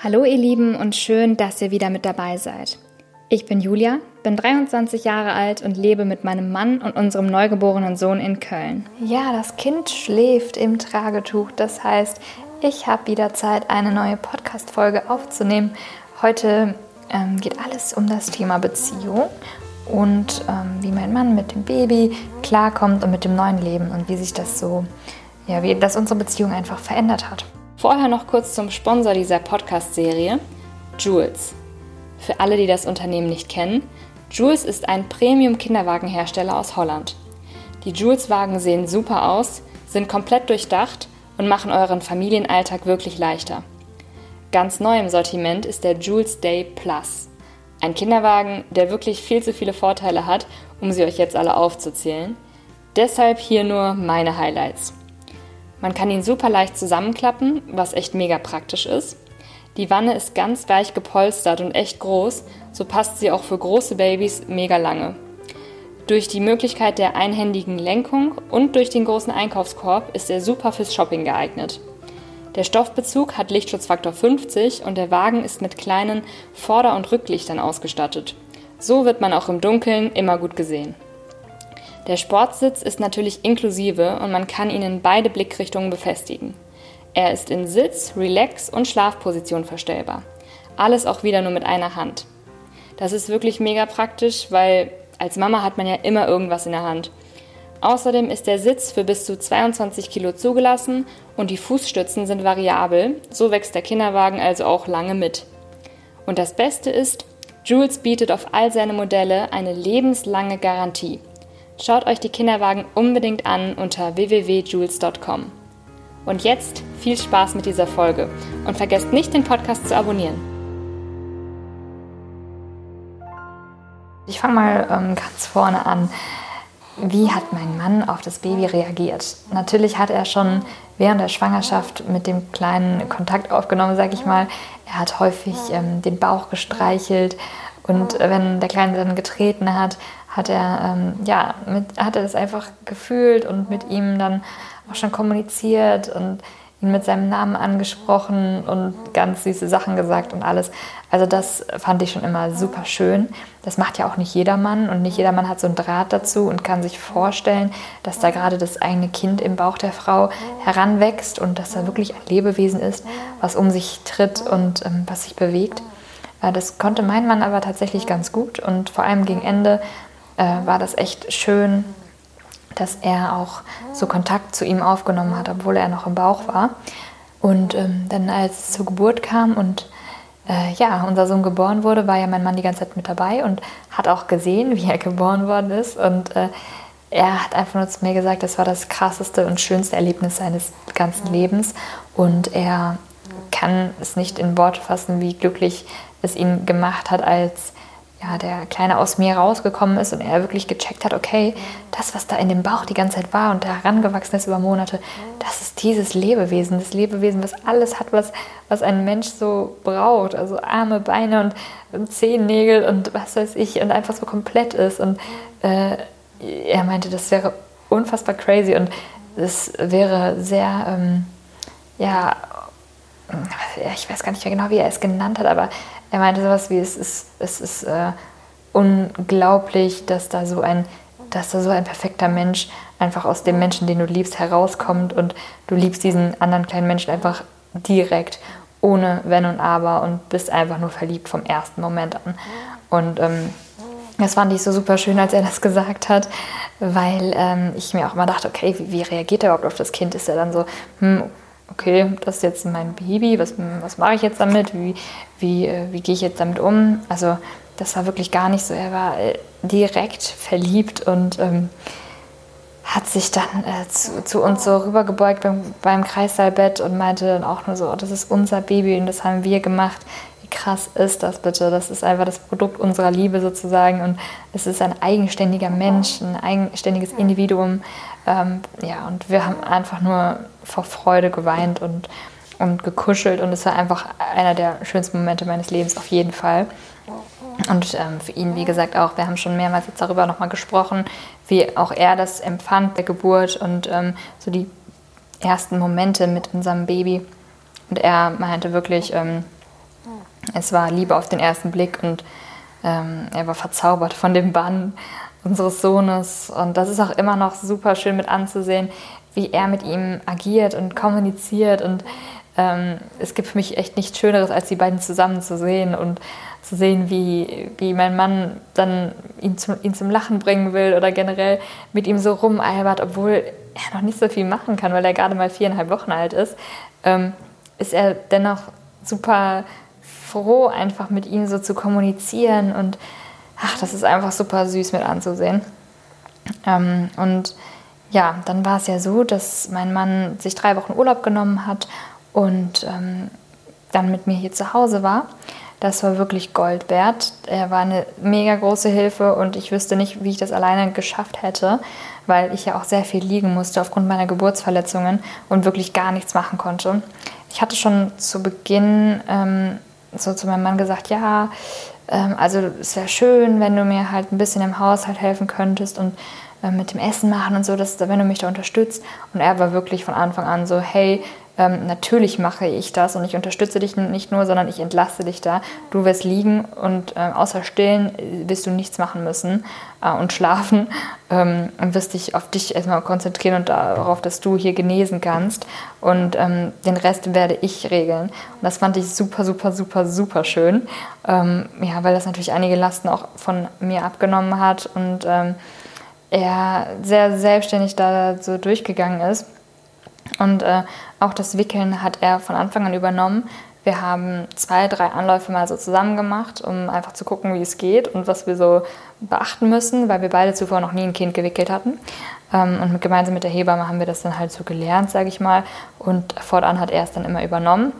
Hallo ihr Lieben und schön, dass ihr wieder mit dabei seid. Ich bin Julia, bin 23 Jahre alt und lebe mit meinem Mann und unserem neugeborenen Sohn in Köln. Ja, das Kind schläft im Tragetuch. Das heißt, ich habe wieder Zeit, eine neue Podcast-Folge aufzunehmen. Heute ähm, geht alles um das Thema Beziehung und ähm, wie mein Mann mit dem Baby klarkommt und mit dem neuen Leben und wie sich das so, ja, wie das unsere Beziehung einfach verändert hat. Vorher noch kurz zum Sponsor dieser Podcast-Serie, Jules. Für alle, die das Unternehmen nicht kennen, Jules ist ein Premium-Kinderwagenhersteller aus Holland. Die Jules-Wagen sehen super aus, sind komplett durchdacht und machen euren Familienalltag wirklich leichter. Ganz neu im Sortiment ist der Jules Day Plus. Ein Kinderwagen, der wirklich viel zu viele Vorteile hat, um sie euch jetzt alle aufzuzählen. Deshalb hier nur meine Highlights. Man kann ihn super leicht zusammenklappen, was echt mega praktisch ist. Die Wanne ist ganz weich gepolstert und echt groß, so passt sie auch für große Babys mega lange. Durch die Möglichkeit der einhändigen Lenkung und durch den großen Einkaufskorb ist er super fürs Shopping geeignet. Der Stoffbezug hat Lichtschutzfaktor 50 und der Wagen ist mit kleinen Vorder- und Rücklichtern ausgestattet. So wird man auch im Dunkeln immer gut gesehen. Der Sportsitz ist natürlich inklusive und man kann ihn in beide Blickrichtungen befestigen. Er ist in Sitz, Relax und Schlafposition verstellbar. Alles auch wieder nur mit einer Hand. Das ist wirklich mega praktisch, weil als Mama hat man ja immer irgendwas in der Hand. Außerdem ist der Sitz für bis zu 22 Kilo zugelassen und die Fußstützen sind variabel, so wächst der Kinderwagen also auch lange mit. Und das Beste ist, Jules bietet auf all seine Modelle eine lebenslange Garantie. Schaut euch die Kinderwagen unbedingt an unter www.jules.com. Und jetzt viel Spaß mit dieser Folge und vergesst nicht, den Podcast zu abonnieren. Ich fange mal ähm, ganz vorne an. Wie hat mein Mann auf das Baby reagiert? Natürlich hat er schon während der Schwangerschaft mit dem Kleinen Kontakt aufgenommen, sage ich mal. Er hat häufig ähm, den Bauch gestreichelt und wenn der Kleine dann getreten hat, hat er, ähm, ja, mit, hat er das einfach gefühlt und mit ihm dann auch schon kommuniziert und ihn mit seinem Namen angesprochen und ganz süße Sachen gesagt und alles. Also das fand ich schon immer super schön. Das macht ja auch nicht jedermann und nicht jedermann hat so einen Draht dazu und kann sich vorstellen, dass da gerade das eigene Kind im Bauch der Frau heranwächst und dass da wirklich ein Lebewesen ist, was um sich tritt und ähm, was sich bewegt. Äh, das konnte mein Mann aber tatsächlich ganz gut und vor allem gegen Ende äh, war das echt schön, dass er auch so Kontakt zu ihm aufgenommen hat, obwohl er noch im Bauch war. Und ähm, dann, als es zur Geburt kam und äh, ja, unser Sohn geboren wurde, war ja mein Mann die ganze Zeit mit dabei und hat auch gesehen, wie er geboren worden ist. Und äh, er hat einfach nur zu mir gesagt, das war das krasseste und schönste Erlebnis seines ganzen Lebens. Und er kann es nicht in Worte fassen, wie glücklich es ihn gemacht hat, als ja, der Kleine aus mir rausgekommen ist und er wirklich gecheckt hat, okay, das, was da in dem Bauch die ganze Zeit war und da herangewachsen ist über Monate, das ist dieses Lebewesen, das Lebewesen, was alles hat, was, was ein Mensch so braucht. Also Arme, Beine und Zehennägel und was weiß ich und einfach so komplett ist. Und äh, er meinte, das wäre unfassbar crazy und es wäre sehr, ähm, ja, ich weiß gar nicht mehr genau, wie er es genannt hat, aber er meinte sowas wie, es ist, es ist äh, unglaublich, dass da so ein dass da so ein perfekter Mensch einfach aus dem Menschen, den du liebst, herauskommt und du liebst diesen anderen kleinen Menschen einfach direkt, ohne Wenn und Aber und bist einfach nur verliebt vom ersten Moment an. Und ähm, das fand ich so super schön, als er das gesagt hat, weil ähm, ich mir auch immer dachte, okay, wie, wie, reagiert er überhaupt auf das Kind? Ist er dann so, hm, okay, das ist jetzt mein Baby, was, was mache ich jetzt damit? Wie, wie, äh, wie gehe ich jetzt damit um? Also das war wirklich gar nicht so. Er war äh, direkt verliebt und ähm, hat sich dann äh, zu, zu, uns so rübergebeugt beim, beim Kreissaalbett und meinte dann auch nur so, oh, das ist unser Baby und das haben wir gemacht. Wie krass ist das bitte? Das ist einfach das Produkt unserer Liebe sozusagen und es ist ein eigenständiger Mensch, ein eigenständiges Individuum. Ähm, ja, und wir haben einfach nur vor Freude geweint und und gekuschelt und es war einfach einer der schönsten Momente meines Lebens auf jeden Fall. Und ähm, für ihn, wie gesagt, auch, wir haben schon mehrmals jetzt darüber nochmal gesprochen, wie auch er das empfand, der Geburt und ähm, so die ersten Momente mit unserem Baby. Und er meinte wirklich, ähm, Es war Liebe auf den ersten Blick und ähm, er war verzaubert von dem Bann unseres Sohnes. Und das ist auch immer noch super schön mit anzusehen, wie er mit ihm agiert und kommuniziert. Und ähm, es gibt für mich echt nichts Schöneres, als die beiden zusammen zu sehen und zu sehen, wie, wie mein Mann dann ihn zum, ihn zum Lachen bringen will oder generell mit ihm so rumalbert, obwohl er noch nicht so viel machen kann, weil er gerade mal viereinhalb Wochen alt ist, ähm, ist er dennoch super froh, einfach mit ihm so zu kommunizieren und ach, das ist einfach super süß mit anzusehen. Ähm, und ja, dann war es ja so, dass mein Mann sich drei Wochen Urlaub genommen hat und ähm, dann mit mir hier zu Hause war. Das war wirklich Gold wert. Er war eine mega große Hilfe und ich wüsste nicht, wie ich das alleine geschafft hätte, weil ich ja auch sehr viel liegen musste aufgrund meiner Geburtsverletzungen und wirklich gar nichts machen konnte. Ich hatte schon zu Beginn ähm, so zu meinem Mann gesagt, ja, ähm, also es wäre schön, wenn du mir halt ein bisschen im Haushalt helfen könntest und äh, mit dem Essen machen und so, dass, wenn du mich da unterstützt. Und er war wirklich von Anfang an so, hey, ähm, natürlich mache ich das und ich unterstütze dich nicht nur, sondern ich entlasse dich da. Du wirst liegen und äh, außer stillen äh, wirst du nichts machen müssen äh, und schlafen ähm, und wirst dich auf dich erstmal konzentrieren und darauf, dass du hier genesen kannst. Und ähm, den Rest werde ich regeln. Und das fand ich super, super, super, super schön. Ähm, ja, weil das natürlich einige Lasten auch von mir abgenommen hat und ähm, er sehr selbstständig da so durchgegangen ist. Und äh, auch das Wickeln hat er von Anfang an übernommen. Wir haben zwei, drei Anläufe mal so zusammen gemacht, um einfach zu gucken, wie es geht und was wir so beachten müssen, weil wir beide zuvor noch nie ein Kind gewickelt hatten. Ähm, und gemeinsam mit der Hebamme haben wir das dann halt so gelernt, sage ich mal. Und fortan hat er es dann immer übernommen.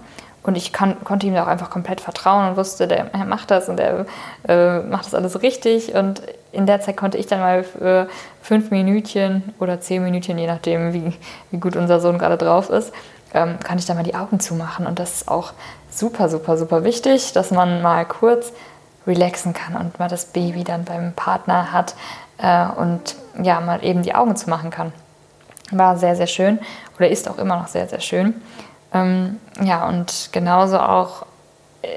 Und ich kann, konnte ihm da auch einfach komplett vertrauen und wusste, der, er macht das und er äh, macht das alles richtig. Und in der Zeit konnte ich dann mal für fünf Minütchen oder zehn Minütchen, je nachdem, wie, wie gut unser Sohn gerade drauf ist, ähm, kann ich dann mal die Augen zumachen. Und das ist auch super, super, super wichtig, dass man mal kurz relaxen kann und mal das Baby dann beim Partner hat äh, und ja, mal eben die Augen zumachen kann. War sehr, sehr schön oder ist auch immer noch sehr, sehr schön. Ähm, ja, und genauso auch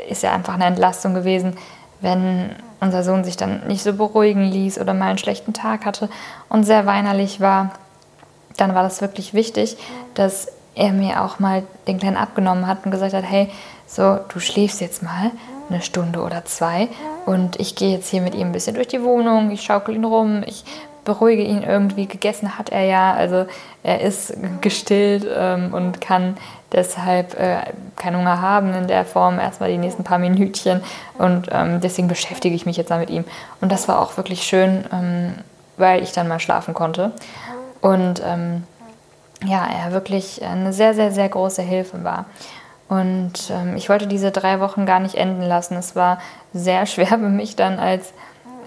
ist ja einfach eine Entlastung gewesen, wenn unser Sohn sich dann nicht so beruhigen ließ oder mal einen schlechten Tag hatte und sehr weinerlich war, dann war das wirklich wichtig, dass er mir auch mal den Kleinen abgenommen hat und gesagt hat, hey, so, du schläfst jetzt mal eine Stunde oder zwei und ich gehe jetzt hier mit ihm ein bisschen durch die Wohnung, ich schaukel ihn rum, ich beruhige ihn irgendwie. Gegessen hat er ja, also er ist gestillt ähm, und kann deshalb äh, keinen Hunger haben in der Form, erstmal die nächsten paar Minütchen. Und ähm, deswegen beschäftige ich mich jetzt mal mit ihm. Und das war auch wirklich schön, ähm, weil ich dann mal schlafen konnte. Und ähm, ja, er wirklich eine sehr, sehr, sehr große Hilfe war. Und ähm, ich wollte diese drei Wochen gar nicht enden lassen. Es war sehr schwer für mich dann als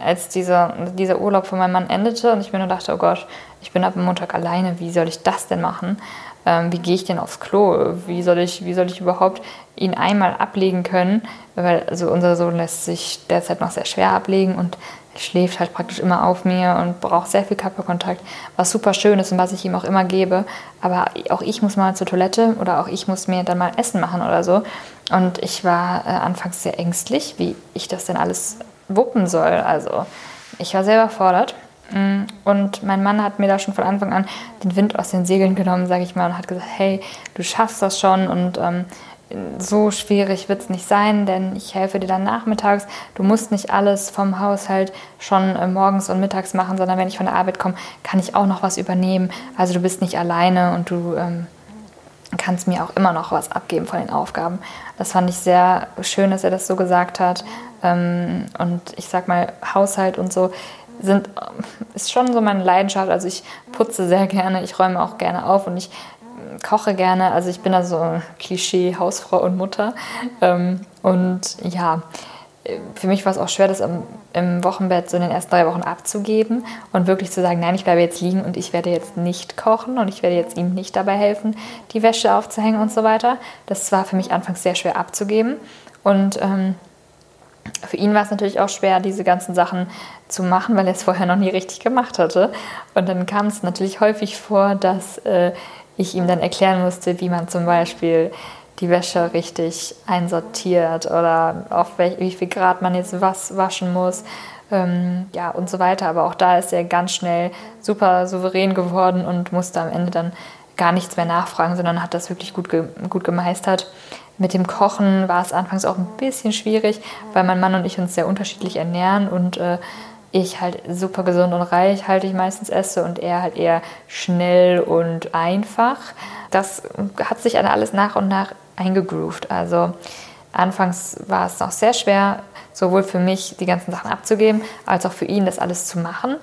als dieser, dieser Urlaub von meinem Mann endete und ich mir nur dachte, oh Gott, ich bin ab Montag alleine, wie soll ich das denn machen? Ähm, wie gehe ich denn aufs Klo? Wie soll ich, wie soll ich überhaupt ihn einmal ablegen können? Weil also unser Sohn lässt sich derzeit noch sehr schwer ablegen und schläft halt praktisch immer auf mir und braucht sehr viel Körperkontakt, was super schön ist und was ich ihm auch immer gebe. Aber auch ich muss mal zur Toilette oder auch ich muss mir dann mal Essen machen oder so. Und ich war äh, anfangs sehr ängstlich, wie ich das denn alles wuppen soll. Also ich war sehr überfordert. Mm, und mein Mann hat mir da schon von Anfang an den Wind aus den Segeln genommen, sage ich mal, und hat gesagt, hey, du schaffst das schon und ähm, so schwierig wird es nicht sein, denn ich helfe dir dann nachmittags. Du musst nicht alles vom Haushalt schon äh, morgens und mittags machen, sondern wenn ich von der Arbeit komme, kann ich auch noch was übernehmen. Also du bist nicht alleine und du ähm, kannst mir auch immer noch was abgeben von den Aufgaben. Das fand ich sehr schön, dass er das so gesagt hat. Ähm, und ich sag mal, Haushalt und so sind, ist schon so meine Leidenschaft. Also ich putze sehr gerne, ich räume auch gerne auf und ich koche gerne. Also ich bin da so Klischee Hausfrau und Mutter. Ähm, und ja, für mich war es auch schwer, das im, im, Wochenbett so in den ersten drei Wochen abzugeben und wirklich zu sagen, nein, ich bleibe jetzt liegen und ich werde jetzt nicht kochen und ich werde jetzt ihm nicht dabei helfen, die Wäsche aufzuhängen und so weiter. Das war für mich anfangs sehr schwer abzugeben und ähm, für ihn war es natürlich auch schwer, diese ganzen Sachen zu machen, weil er es vorher noch nie richtig gemacht hatte. Und dann kam es natürlich häufig vor, dass äh, ich ihm dann erklären musste, wie man zum Beispiel die Wäsche richtig einsortiert oder auf welch, wie viel Grad man jetzt was waschen muss. Ähm, ja, und so weiter. Aber auch da ist er ganz schnell super souverän geworden und musste am Ende dann gar nichts mehr nachfragen, sondern hat das wirklich gut, ge gut gemeistert. Mit dem Kochen war es anfangs auch ein bisschen schwierig, weil mein Mann und ich uns sehr unterschiedlich ernähren und äh, ich halt super gesund und reich halte ich meistens esse und er halt eher schnell und einfach. Das hat sich dann alles nach und nach eingegroovt. Also anfangs war es noch sehr schwer, sowohl für mich die ganzen Sachen abzugeben, als auch für ihn das alles zu machen.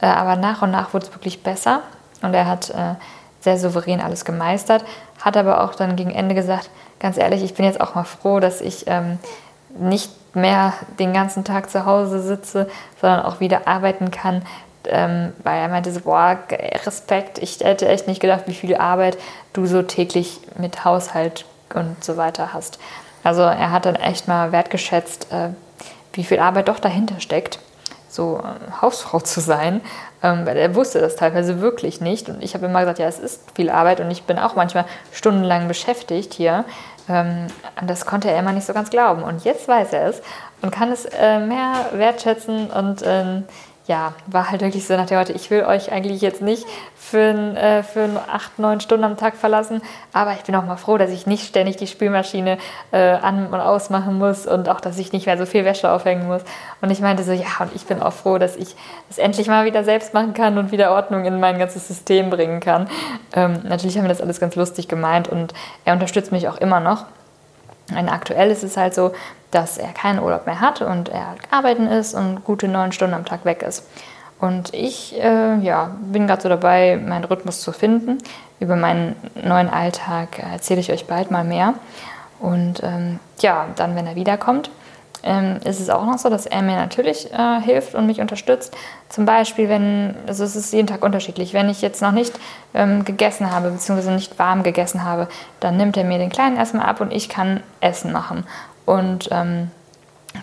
Äh, aber nach und nach wurde es wirklich besser und er hat äh, sehr souverän alles gemeistert, hat aber auch dann gegen Ende gesagt, ganz ehrlich, ich bin jetzt auch mal froh, dass ich ähm, nicht mehr den ganzen Tag zu Hause sitze, sondern auch wieder arbeiten kann. Ähm, weil er meinte so, boah, Respekt, ich hätte echt nicht gedacht, wie viel Arbeit du so täglich mit Haushalt und so weiter hast. Also er hat dann echt mal wertgeschätzt, äh, wie viel Arbeit doch dahinter steckt, so äh, Hausfrau zu sein. Ähm, weil er wusste das teilweise wirklich nicht. Und ich habe immer gesagt, ja, es ist viel Arbeit und ich bin auch manchmal stundenlang beschäftigt hier. Ähm, das konnte er immer nicht so ganz glauben. Und jetzt weiß er es und kann es äh, mehr wertschätzen und ähm, ja, war halt wirklich so nach der Heute, ich will euch eigentlich jetzt nicht für, äh, für acht, neun Stunden am Tag verlassen, aber ich bin auch mal froh, dass ich nicht ständig die Spülmaschine äh, an- und ausmachen muss und auch, dass ich nicht mehr so viel Wäsche aufhängen muss. Und ich meinte so, ja, und ich bin auch froh, dass ich es endlich mal wieder selbst machen kann und wieder Ordnung in mein ganzes System bringen kann. Ähm, natürlich haben wir das alles ganz lustig gemeint und er unterstützt mich auch immer noch. Und aktuell ist es halt so, dass er keinen Urlaub mehr hat und er arbeiten ist und gute neun Stunden am Tag weg ist. Und ich äh, ja, bin gerade so dabei, meinen Rhythmus zu finden. Über meinen neuen Alltag erzähle ich euch bald mal mehr. Und ähm, ja, dann, wenn er wiederkommt, ähm, ist es auch noch so, dass er mir natürlich äh, hilft und mich unterstützt. Zum Beispiel, wenn, also es ist jeden Tag unterschiedlich, wenn ich jetzt noch nicht ähm, gegessen habe, beziehungsweise nicht warm gegessen habe, dann nimmt er mir den Kleinen erstmal ab und ich kann Essen machen und ähm,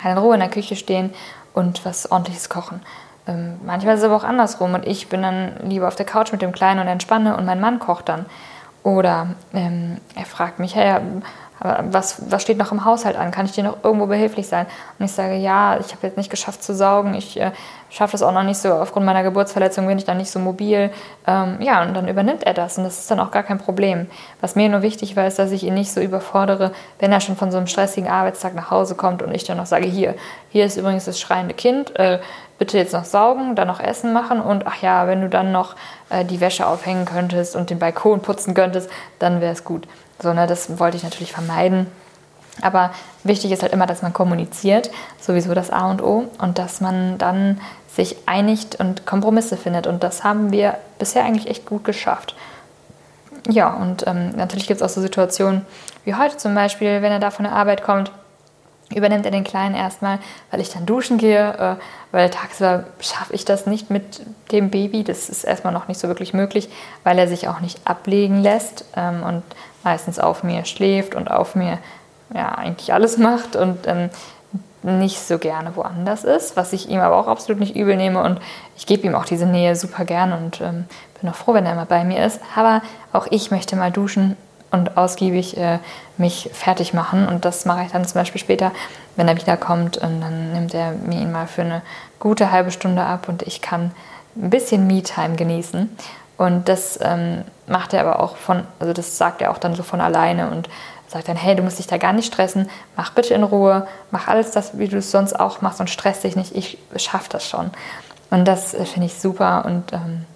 kann in Ruhe in der Küche stehen und was ordentliches kochen. Ähm, manchmal ist es aber auch andersrum und ich bin dann lieber auf der Couch mit dem Kleinen und entspanne und mein Mann kocht dann. Oder ähm, er fragt mich, hey, was, was steht noch im Haushalt an? Kann ich dir noch irgendwo behilflich sein? Und ich sage, ja, ich habe jetzt nicht geschafft zu saugen, ich äh, schaffe das auch noch nicht so, aufgrund meiner Geburtsverletzung bin ich dann nicht so mobil. Ähm, ja, und dann übernimmt er das und das ist dann auch gar kein Problem. Was mir nur wichtig war, ist, dass ich ihn nicht so überfordere, wenn er schon von so einem stressigen Arbeitstag nach Hause kommt und ich dann noch sage, hier, hier ist übrigens das schreiende Kind, äh, bitte jetzt noch saugen, dann noch Essen machen und ach ja, wenn du dann noch äh, die Wäsche aufhängen könntest und den Balkon putzen könntest, dann wäre es gut. So, ne, das wollte ich natürlich vermeiden. Aber wichtig ist halt immer, dass man kommuniziert, sowieso das A und O, und dass man dann sich einigt und Kompromisse findet. Und das haben wir bisher eigentlich echt gut geschafft. Ja, und ähm, natürlich gibt es auch so Situationen wie heute zum Beispiel, wenn er da von der Arbeit kommt, übernimmt er den Kleinen erstmal, weil ich dann duschen gehe, äh, weil tagsüber schaffe ich das nicht mit dem Baby. Das ist erstmal noch nicht so wirklich möglich, weil er sich auch nicht ablegen lässt ähm, und meistens auf mir schläft und auf mir ja, eigentlich alles macht und ähm, nicht so gerne woanders ist, was ich ihm aber auch absolut nicht übel nehme und ich gebe ihm auch diese Nähe super gern und ähm, bin auch froh, wenn er immer bei mir ist. Aber auch ich möchte mal duschen und ausgiebig äh, mich fertig machen. Und das mache ich dann zum Beispiel später, wenn er wiederkommt. Und dann nimmt er mir ihn mal für eine gute halbe Stunde ab und ich kann ein bisschen Me-Time genießen. Und das ähm, macht er aber auch von, also das sagt er auch dann so von alleine und sagt dann, hey, du musst dich da gar nicht stressen, mach bitte in Ruhe, mach alles das, wie du es sonst auch machst und stress dich nicht, ich schaffe das schon. Und das äh, finde ich super und ähm,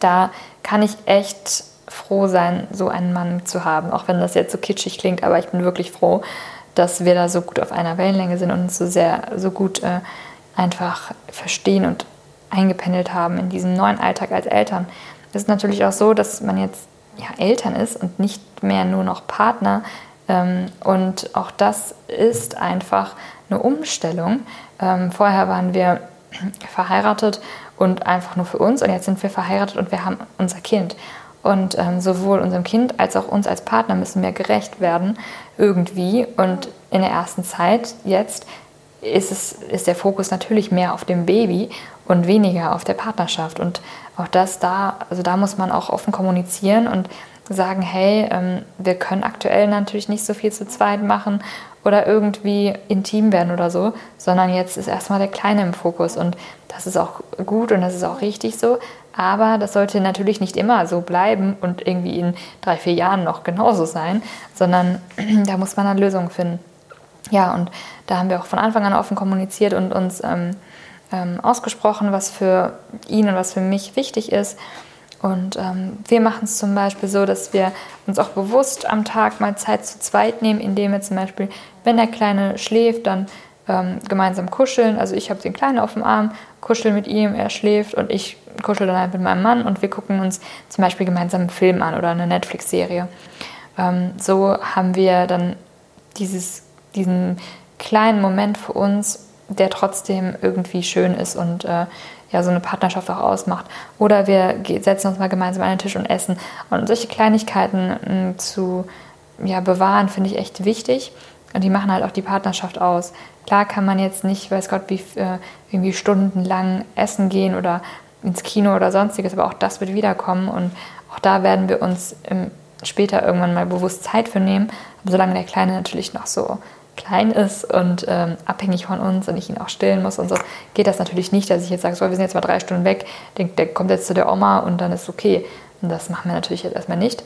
da kann ich echt froh sein, so einen Mann zu haben, auch wenn das jetzt so kitschig klingt, aber ich bin wirklich froh, dass wir da so gut auf einer Wellenlänge sind und uns so sehr, so gut äh, einfach verstehen und eingependelt haben in diesem neuen Alltag als Eltern. Es ist natürlich auch so, dass man jetzt ja, Eltern ist und nicht mehr nur noch Partner. Ähm, und auch das ist einfach eine Umstellung. Ähm, vorher waren wir verheiratet und einfach nur für uns und jetzt sind wir verheiratet und wir haben unser Kind. Und ähm, sowohl unserem Kind als auch uns als Partner müssen wir gerecht werden irgendwie. Und in der ersten Zeit jetzt ist, es, ist der Fokus natürlich mehr auf dem Baby und weniger auf der Partnerschaft. Und auch das da, also da muss man auch offen kommunizieren und sagen, hey, ähm, wir können aktuell natürlich nicht so viel zu zweit machen oder irgendwie intim werden oder so, sondern jetzt ist erstmal der Kleine im Fokus und das ist auch gut und das ist auch richtig so. Aber das sollte natürlich nicht immer so bleiben und irgendwie in drei, vier Jahren noch genauso sein, sondern da muss man dann Lösungen finden. Ja, und da haben wir auch von Anfang an offen kommuniziert und uns ähm, ähm, ausgesprochen, was für ihn und was für mich wichtig ist. Und ähm, wir machen es zum Beispiel so, dass wir uns auch bewusst am Tag mal Zeit zu zweit nehmen, indem wir zum Beispiel, wenn der Kleine schläft, dann ähm, gemeinsam kuscheln. Also ich habe den Kleinen auf dem Arm, kuschel mit ihm, er schläft und ich kuschel dann halt mit meinem Mann und wir gucken uns zum Beispiel gemeinsam einen Film an oder eine Netflix-Serie. Ähm, so haben wir dann dieses, diesen kleinen Moment für uns, der trotzdem irgendwie schön ist und äh, ja so eine Partnerschaft auch ausmacht. Oder wir setzen uns mal gemeinsam an den Tisch und essen. Und solche Kleinigkeiten hm, zu ja, bewahren, finde ich echt wichtig. Und die machen halt auch die Partnerschaft aus. Klar kann man jetzt nicht, weiß Gott, wie äh, irgendwie stundenlang essen gehen oder ins Kino oder sonstiges, aber auch das wird wiederkommen und auch da werden wir uns im, später irgendwann mal bewusst Zeit für nehmen. Solange der Kleine natürlich noch so klein ist und ähm, abhängig von uns und ich ihn auch stillen muss und so, geht das natürlich nicht, dass ich jetzt sage, so, wir sind jetzt mal drei Stunden weg, der, der kommt jetzt zu der Oma und dann ist okay. Und das machen wir natürlich jetzt erstmal nicht.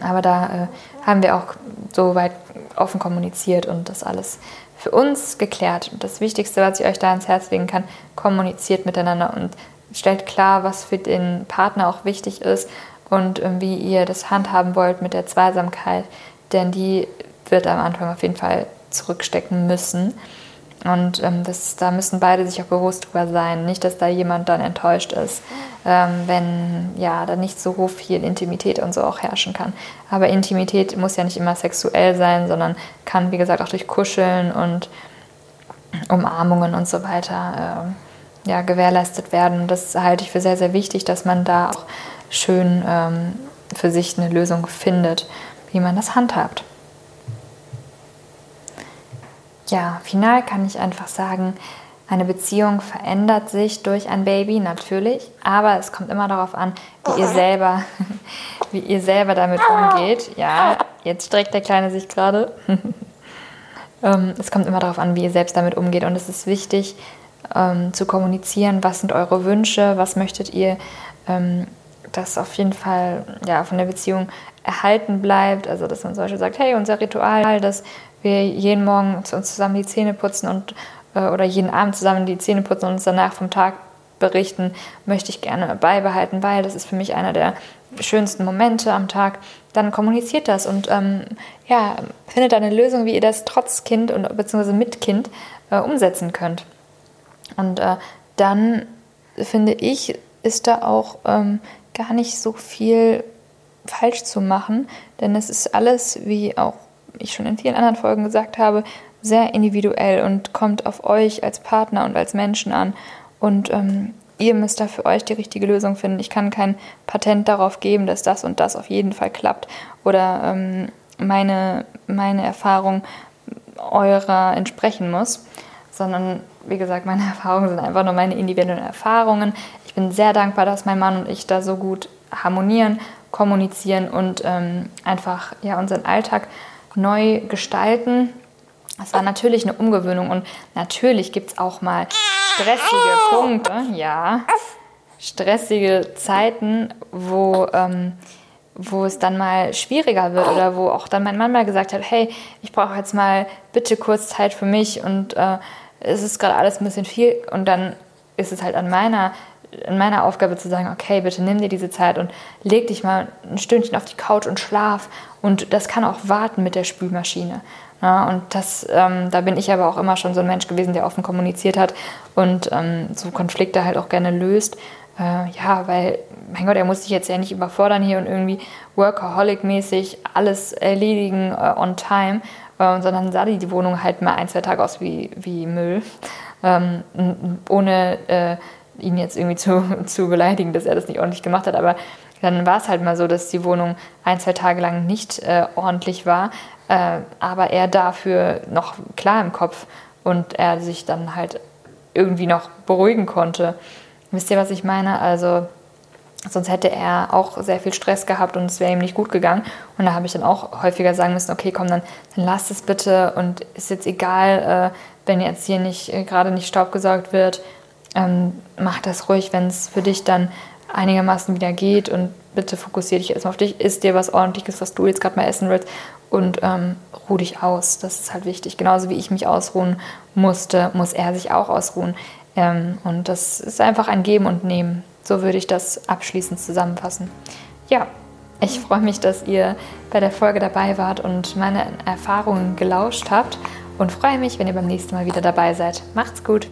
Aber da äh, haben wir auch so weit offen kommuniziert und das alles für uns geklärt. Und das Wichtigste, was ich euch da ans Herz legen kann, kommuniziert miteinander und stellt klar, was für den Partner auch wichtig ist und äh, wie ihr das handhaben wollt mit der Zweisamkeit. Denn die wird am Anfang auf jeden Fall zurückstecken müssen. Und ähm, das, da müssen beide sich auch bewusst drüber sein. Nicht, dass da jemand dann enttäuscht ist, ähm, wenn ja da nicht so viel Intimität und so auch herrschen kann. Aber Intimität muss ja nicht immer sexuell sein, sondern kann, wie gesagt, auch durch Kuscheln und Umarmungen und so weiter äh, ja, gewährleistet werden. Das halte ich für sehr, sehr wichtig, dass man da auch schön ähm, für sich eine Lösung findet, wie man das handhabt ja, final kann ich einfach sagen, eine Beziehung verändert sich durch ein Baby natürlich, aber es kommt immer darauf an, wie ihr selber, wie ihr selber damit umgeht. Ja, jetzt streckt der Kleine sich gerade. Ähm, es kommt immer darauf an, wie ihr selbst damit umgeht und es ist wichtig ähm, zu kommunizieren, was sind eure Wünsche, was möchtet ihr, ähm, dass auf jeden Fall ja, von der Beziehung erhalten bleibt. Also dass man zum Beispiel sagt, hey, unser Ritual, das wir jeden Morgen uns zusammen die Zähne putzen und äh, oder jeden Abend zusammen die Zähne putzen und uns danach vom Tag berichten, möchte ich gerne beibehalten, weil das ist für mich einer der schönsten Momente am Tag. Dann kommuniziert das und ähm, ja, findet eine Lösung, wie ihr das trotz Kind und beziehungsweise mit Kind äh, umsetzen könnt. Und äh, dann finde ich, ist da auch ähm, gar nicht so viel falsch zu machen, denn es ist alles, wie auch ich schon in vielen anderen Folgen gesagt habe, sehr individuell und kommt auf euch als Partner und als Menschen an. Und ähm, ihr müsst da für euch die richtige Lösung finden. Ich kann kein Patent darauf geben, dass das und das auf jeden Fall klappt oder ähm, meine, meine Erfahrung eurer entsprechen muss, sondern wie gesagt, meine Erfahrungen sind einfach nur meine individuellen Erfahrungen. Ich bin sehr dankbar, dass mein Mann und ich da so gut harmonieren, kommunizieren und ähm, einfach ja, unseren Alltag neu gestalten. Es war natürlich eine Umgewöhnung und natürlich gibt es auch mal stressige Punkte, ja, stressige Zeiten, wo, ähm, wo es dann mal schwieriger wird oder wo auch dann mein Mann mal gesagt hat, hey, ich brauche jetzt mal bitte kurz Zeit für mich und äh, es ist gerade alles ein bisschen viel und dann ist es halt an meiner in meiner Aufgabe zu sagen, okay, bitte nimm dir diese Zeit und leg dich mal ein Stündchen auf die Couch und schlaf. Und das kann auch warten mit der Spülmaschine. Ja, und das, ähm, da bin ich aber auch immer schon so ein Mensch gewesen, der offen kommuniziert hat und ähm, so Konflikte halt auch gerne löst. Äh, ja, weil, mein Gott, er muss sich jetzt ja nicht überfordern hier und irgendwie Workaholic-mäßig alles erledigen äh, on time, äh, sondern sah die, Wohnung halt mal ein, zwei Tage aus wie, wie Müll. Ähm, ohne äh, ihn jetzt irgendwie zu, zu beleidigen, dass er das nicht ordentlich gemacht hat, aber dann war es halt mal so, dass die Wohnung ein, zwei Tage lang nicht äh, ordentlich war, äh, aber er dafür noch klar im Kopf und er sich dann halt irgendwie noch beruhigen konnte. Wisst ihr, was ich meine? Also sonst hätte er auch sehr viel Stress gehabt und es wäre ihm nicht gut gegangen. Und da habe ich dann auch häufiger sagen müssen, okay, komm, dann, dann lasst es bitte und ist jetzt egal, äh, wenn jetzt hier nicht äh, gerade nicht staubgesaugt wird, ähm, mach das ruhig, wenn es für dich dann einigermaßen wieder geht und bitte fokussiere dich erstmal auf dich, isst dir was ordentliches, was du jetzt gerade mal essen willst und ähm, ruh dich aus. Das ist halt wichtig. Genauso wie ich mich ausruhen musste, muss er sich auch ausruhen. Ähm, und das ist einfach ein Geben und Nehmen. So würde ich das abschließend zusammenfassen. Ja, ich freue mich, dass ihr bei der Folge dabei wart und meine Erfahrungen gelauscht habt und freue mich, wenn ihr beim nächsten Mal wieder dabei seid. Macht's gut!